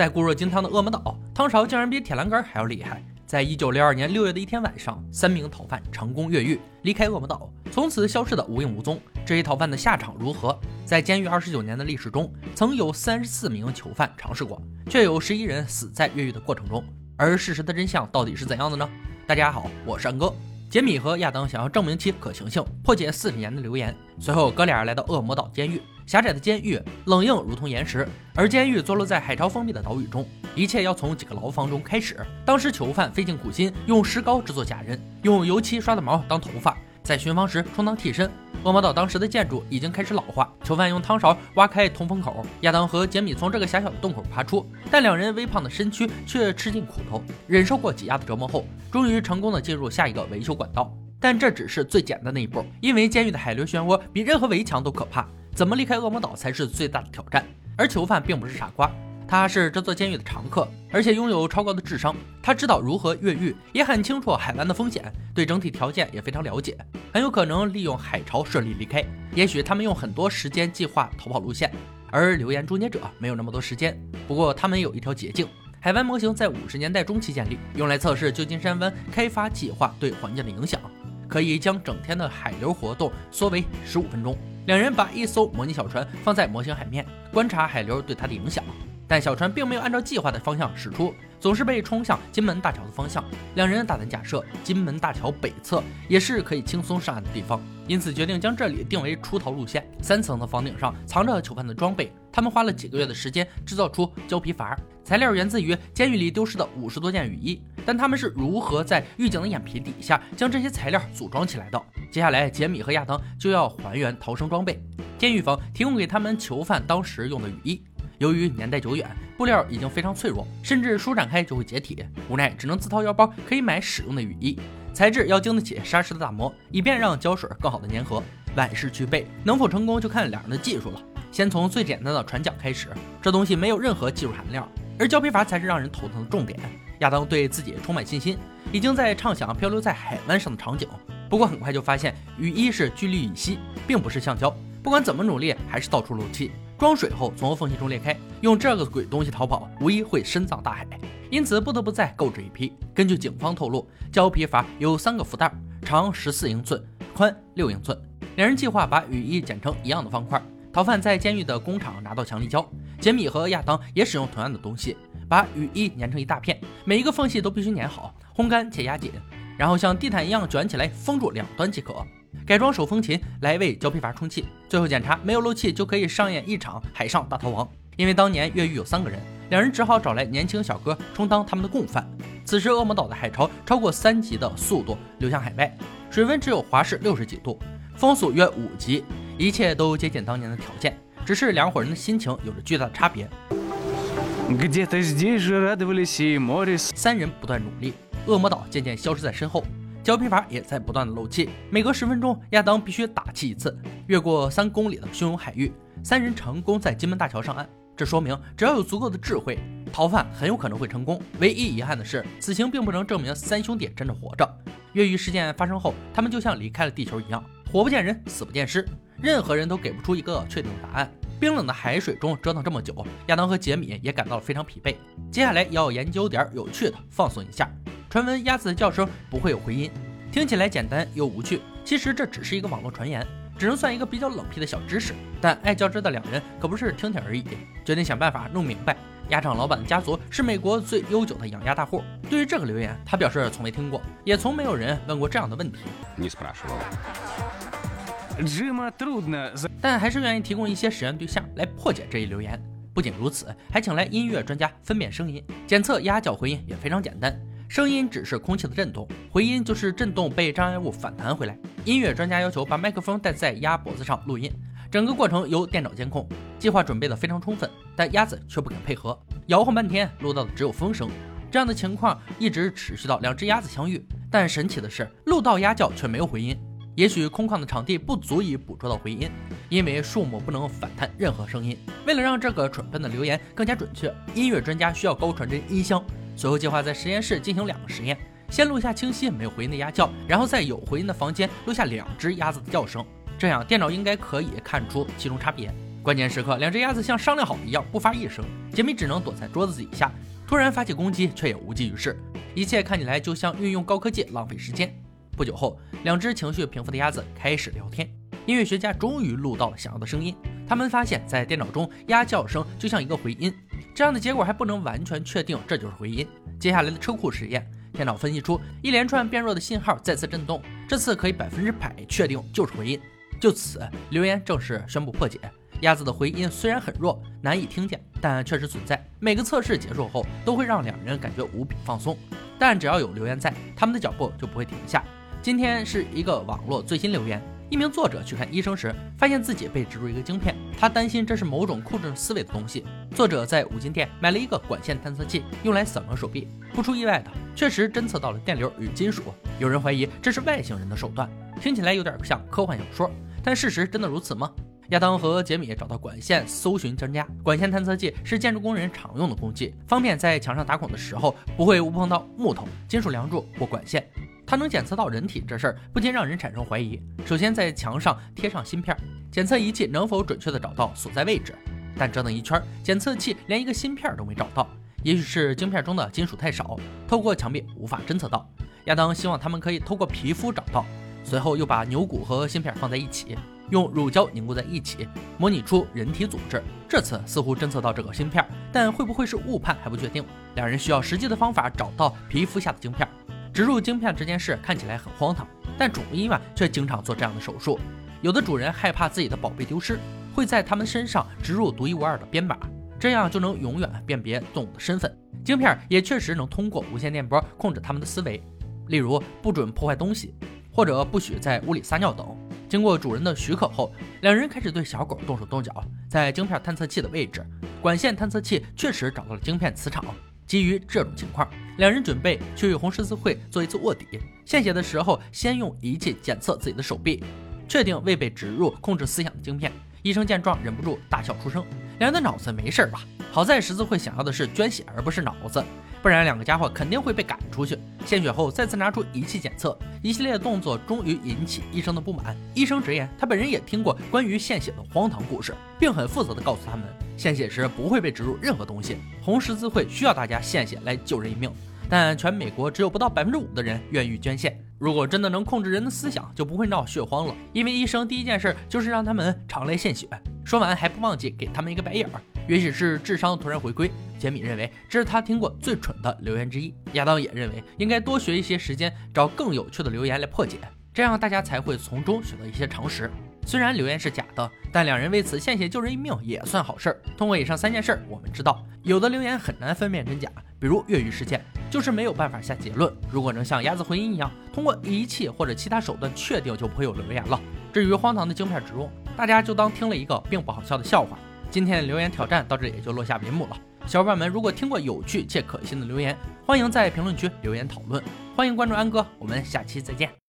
在固若金汤的恶魔岛，汤勺竟然比铁栏杆还要厉害。在一九六二年六月的一天晚上，三名逃犯成功越狱，离开恶魔岛，从此消失的无影无踪。这些逃犯的下场如何？在监狱二十九年的历史中，曾有三十四名囚犯尝试过，却有十一人死在越狱的过程中。而事实的真相到底是怎样的呢？大家好，我是安哥。杰米和亚当想要证明其可行性，破解四十年的流言。随后，哥俩来到恶魔岛监狱。狭窄的监狱，冷硬如同岩石，而监狱坐落在海潮封闭的岛屿中。一切要从几个牢房中开始。当时囚犯费尽苦心，用石膏制作假人，用油漆刷的毛当头发，在巡防时充当替身。恶魔岛当时的建筑已经开始老化，囚犯用汤勺挖开通风口。亚当和杰米从这个狭小的洞口爬出，但两人微胖的身躯却吃尽苦头，忍受过挤压的折磨后，终于成功的进入下一个维修管道。但这只是最简单的一步，因为监狱的海流漩涡比任何围墙都可怕。怎么离开恶魔岛才是最大的挑战，而囚犯并不是傻瓜，他是这座监狱的常客，而且拥有超高的智商。他知道如何越狱，也很清楚海湾的风险，对整体条件也非常了解，很有可能利用海潮顺利离开。也许他们用很多时间计划逃跑路线，而流言终结者没有那么多时间。不过他们有一条捷径，海湾模型在五十年代中期建立，用来测试旧金山湾开发计划对环境的影响，可以将整天的海流活动缩为十五分钟。两人把一艘模拟小船放在模型海面，观察海流对它的影响。但小船并没有按照计划的方向驶出，总是被冲向金门大桥的方向。两人大胆假设，金门大桥北侧也是可以轻松上岸的地方，因此决定将这里定为出逃路线。三层的房顶上藏着囚犯的装备，他们花了几个月的时间制造出胶皮筏，材料源自于监狱里丢失的五十多件雨衣。但他们是如何在狱警的眼皮底下将这些材料组装起来的？接下来，杰米和亚当就要还原逃生装备。监狱方提供给他们囚犯当时用的雨衣。由于年代久远，布料已经非常脆弱，甚至舒展开就会解体。无奈只能自掏腰包，可以买使用的雨衣，材质要经得起砂石的打磨，以便让胶水更好的粘合。万事俱备，能否成功就看两人的技术了。先从最简单的船桨开始，这东西没有任何技术含量，而胶皮筏才是让人头疼的重点。亚当对自己充满信心，已经在畅想漂流在海湾上的场景。不过很快就发现，雨衣是聚氯乙烯，并不是橡胶。不管怎么努力，还是到处漏气。装水后从缝隙中裂开，用这个鬼东西逃跑，无疑会深葬大海。因此不得不再购置一批。根据警方透露，胶皮筏有三个福袋，长十四英寸，宽六英寸。两人计划把雨衣剪成一样的方块。逃犯在监狱的工厂拿到强力胶，杰米和亚当也使用同样的东西，把雨衣粘成一大片，每一个缝隙都必须粘好，烘干且压紧，然后像地毯一样卷起来封住两端即可。改装手风琴来为胶皮筏充气，最后检查没有漏气，就可以上演一场海上大逃亡。因为当年越狱有三个人，两人只好找来年轻小哥充当他们的共犯。此时恶魔岛的海潮超过三级的速度流向海外，水温只有华氏六十几度，风速约五级，一切都接近当年的条件，只是两伙人的心情有着巨大的差别。三人不断努力，恶魔岛渐渐消失在身后。胶皮筏也在不断的漏气，每隔十分钟，亚当必须打气一次。越过三公里的汹涌海域，三人成功在金门大桥上岸。这说明，只要有足够的智慧，逃犯很有可能会成功。唯一遗憾的是，此行并不能证明三兄弟真的活着。越狱事件发生后，他们就像离开了地球一样，活不见人，死不见尸，任何人都给不出一个确定的答案。冰冷的海水中折腾这么久，亚当和杰米也感到了非常疲惫。接下来要研究点有趣的，放松一下。传闻鸭子的叫声不会有回音，听起来简单又无趣。其实这只是一个网络传言，只能算一个比较冷僻的小知识。但爱较真的两人可不是听听而已，决定想办法弄明白。鸭场老板的家族是美国最悠久的养鸭大户。对于这个留言，他表示从没听过，也从没有人问过这样的问题。但还是愿意提供一些实验对象来破解这一留言。不仅如此，还请来音乐专家分辨声音，检测鸭叫回音也非常简单。声音只是空气的震动，回音就是震动被障碍物反弹回来。音乐专家要求把麦克风戴在鸭脖子上录音，整个过程由电脑监控。计划准备的非常充分，但鸭子却不肯配合，摇晃半天，录到的只有风声。这样的情况一直持续到两只鸭子相遇，但神奇的是，录到鸭叫却没有回音。也许空旷的场地不足以捕捉到回音，因为树木不能反弹任何声音。为了让这个蠢笨的留言更加准确，音乐专家需要高传真音箱。随后计划在实验室进行两个实验，先录下清晰没有回音的鸭叫，然后在有回音的房间录下两只鸭子的叫声，这样电脑应该可以看出其中差别。关键时刻，两只鸭子像商量好一样不发一声，杰米只能躲在桌子底下，突然发起攻击，却也无济于事。一切看起来就像运用高科技浪费时间。不久后，两只情绪平复的鸭子开始聊天。音乐学家终于录到了想要的声音。他们发现，在电脑中，鸭叫声就像一个回音。这样的结果还不能完全确定这就是回音。接下来的车库实验，电脑分析出一连串变弱的信号再次震动，这次可以百分之百确定就是回音。就此，留言正式宣布破解。鸭子的回音虽然很弱，难以听见，但确实存在。每个测试结束后，都会让两人感觉无比放松。但只要有留言在，他们的脚步就不会停下。今天是一个网络最新留言：一名作者去看医生时，发现自己被植入一个晶片，他担心这是某种控制思维的东西。作者在五金店买了一个管线探测器，用来扫描手臂。不出意外的，确实侦测到了电流与金属。有人怀疑这是外星人的手段，听起来有点像科幻小说。但事实真的如此吗？亚当和杰米找到管线搜寻专家。管线探测器是建筑工人常用的工具，方便在墙上打孔的时候不会误碰到木头、金属梁柱或管线。它能检测到人体，这事儿不禁让人产生怀疑。首先，在墙上贴上芯片，检测仪器能否准确地找到所在位置？但折腾一圈，检测器连一个芯片都没找到。也许是晶片中的金属太少，透过墙壁无法侦测到。亚当希望他们可以透过皮肤找到。随后又把牛骨和芯片放在一起，用乳胶凝固在一起，模拟出人体组织。这次似乎侦测到这个芯片，但会不会是误判还不确定。两人需要实际的方法找到皮肤下的晶片。植入晶片这件事看起来很荒唐，但宠物医院却经常做这样的手术。有的主人害怕自己的宝贝丢失，会在它们身上植入独一无二的编码，这样就能永远辨别动物的身份。晶片也确实能通过无线电波控制它们的思维，例如不准破坏东西。或者不许在屋里撒尿等。经过主人的许可后，两人开始对小狗动手动脚。在晶片探测器的位置，管线探测器确实找到了晶片磁场。基于这种情况，两人准备去红十字会做一次卧底。献血的时候，先用仪器检测自己的手臂，确定未被植入控制思想的晶片。医生见状，忍不住大笑出声。两人的脑子没事吧？好在十字会想要的是捐血，而不是脑子。不然两个家伙肯定会被赶出去。献血后再次拿出仪器检测，一系列动作终于引起医生的不满。医生直言，他本人也听过关于献血的荒唐故事，并很负责地告诉他们，献血时不会被植入任何东西。红十字会需要大家献血来救人一命，但全美国只有不到百分之五的人愿意捐献。如果真的能控制人的思想，就不会闹血荒了。因为医生第一件事就是让他们常来献血。说完还不忘记给他们一个白眼儿。也许是智商突然回归，杰米认为这是他听过最蠢的留言之一。亚当也认为应该多学一些时间，找更有趣的留言来破解，这样大家才会从中学到一些常识。虽然留言是假的，但两人为此献血救人一命也算好事儿。通过以上三件事，我们知道有的留言很难分辨真假，比如越狱事件。就是没有办法下结论。如果能像鸭子回音一样，通过仪器或者其他手段确定，就不会有留言了。至于荒唐的晶片植入，大家就当听了一个并不好笑的笑话。今天的留言挑战到这里也就落下帷幕了。小伙伴们，如果听过有趣且可信的留言，欢迎在评论区留言讨论。欢迎关注安哥，我们下期再见。